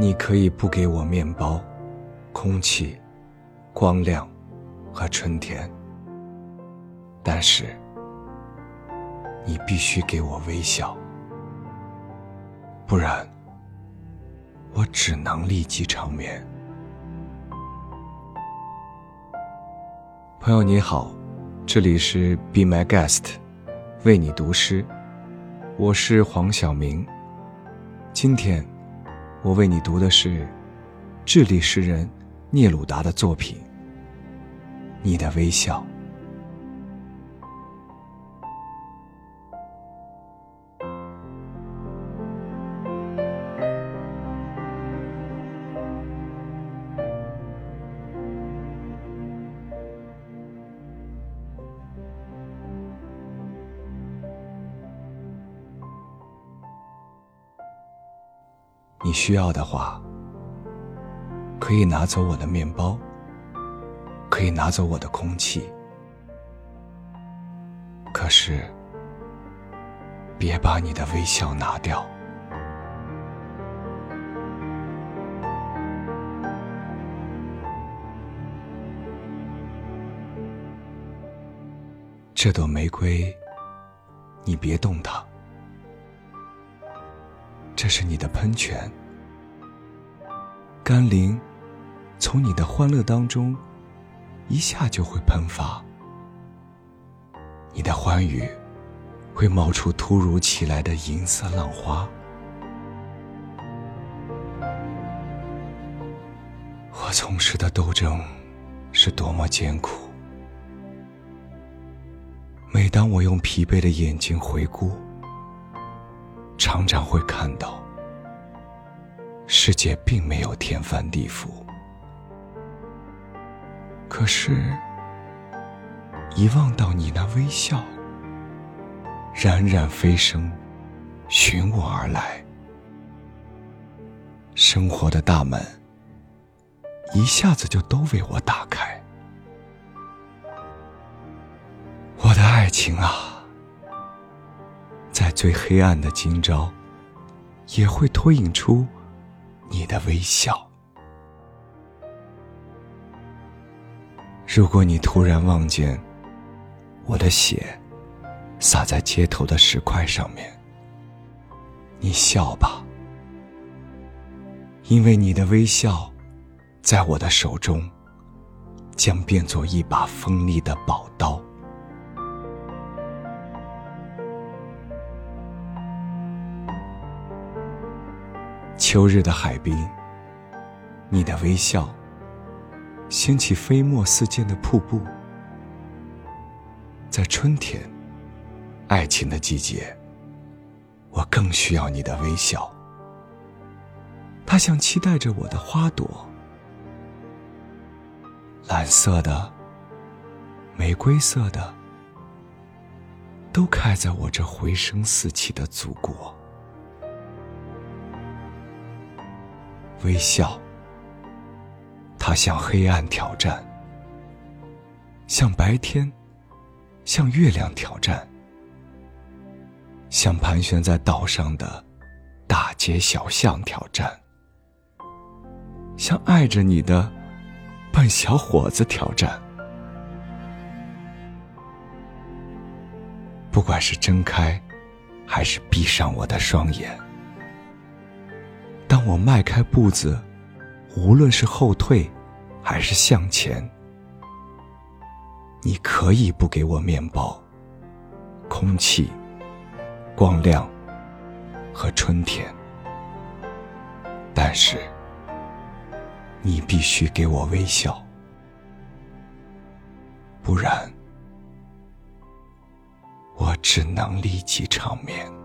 你可以不给我面包、空气、光亮和春天，但是你必须给我微笑，不然我只能立即长眠。朋友你好，这里是 Be My Guest，为你读诗，我是黄晓明，今天。我为你读的是智利诗人聂鲁达的作品《你的微笑》。你需要的话，可以拿走我的面包，可以拿走我的空气，可是别把你的微笑拿掉。这朵玫瑰，你别动它。这是你的喷泉，甘霖从你的欢乐当中一下就会喷发，你的欢愉会冒出突如其来的银色浪花。我从事的斗争是多么艰苦，每当我用疲惫的眼睛回顾。常常会看到，世界并没有天翻地覆，可是，一望到你那微笑，冉冉飞升，寻我而来，生活的大门一下子就都为我打开，我的爱情啊！在最黑暗的今朝，也会脱颖出你的微笑。如果你突然望见我的血洒在街头的石块上面，你笑吧，因为你的微笑，在我的手中将变作一把锋利的宝刀。秋日的海滨，你的微笑掀起飞沫四溅的瀑布。在春天，爱情的季节，我更需要你的微笑。它像期待着我的花朵，蓝色的、玫瑰色的，都开在我这回声四起的祖国。微笑，它向黑暗挑战，向白天，向月亮挑战，向盘旋在岛上的大街小巷挑战，向爱着你的笨小伙子挑战。不管是睁开，还是闭上我的双眼。当我迈开步子，无论是后退，还是向前，你可以不给我面包、空气、光亮和春天，但是你必须给我微笑，不然我只能立即长眠。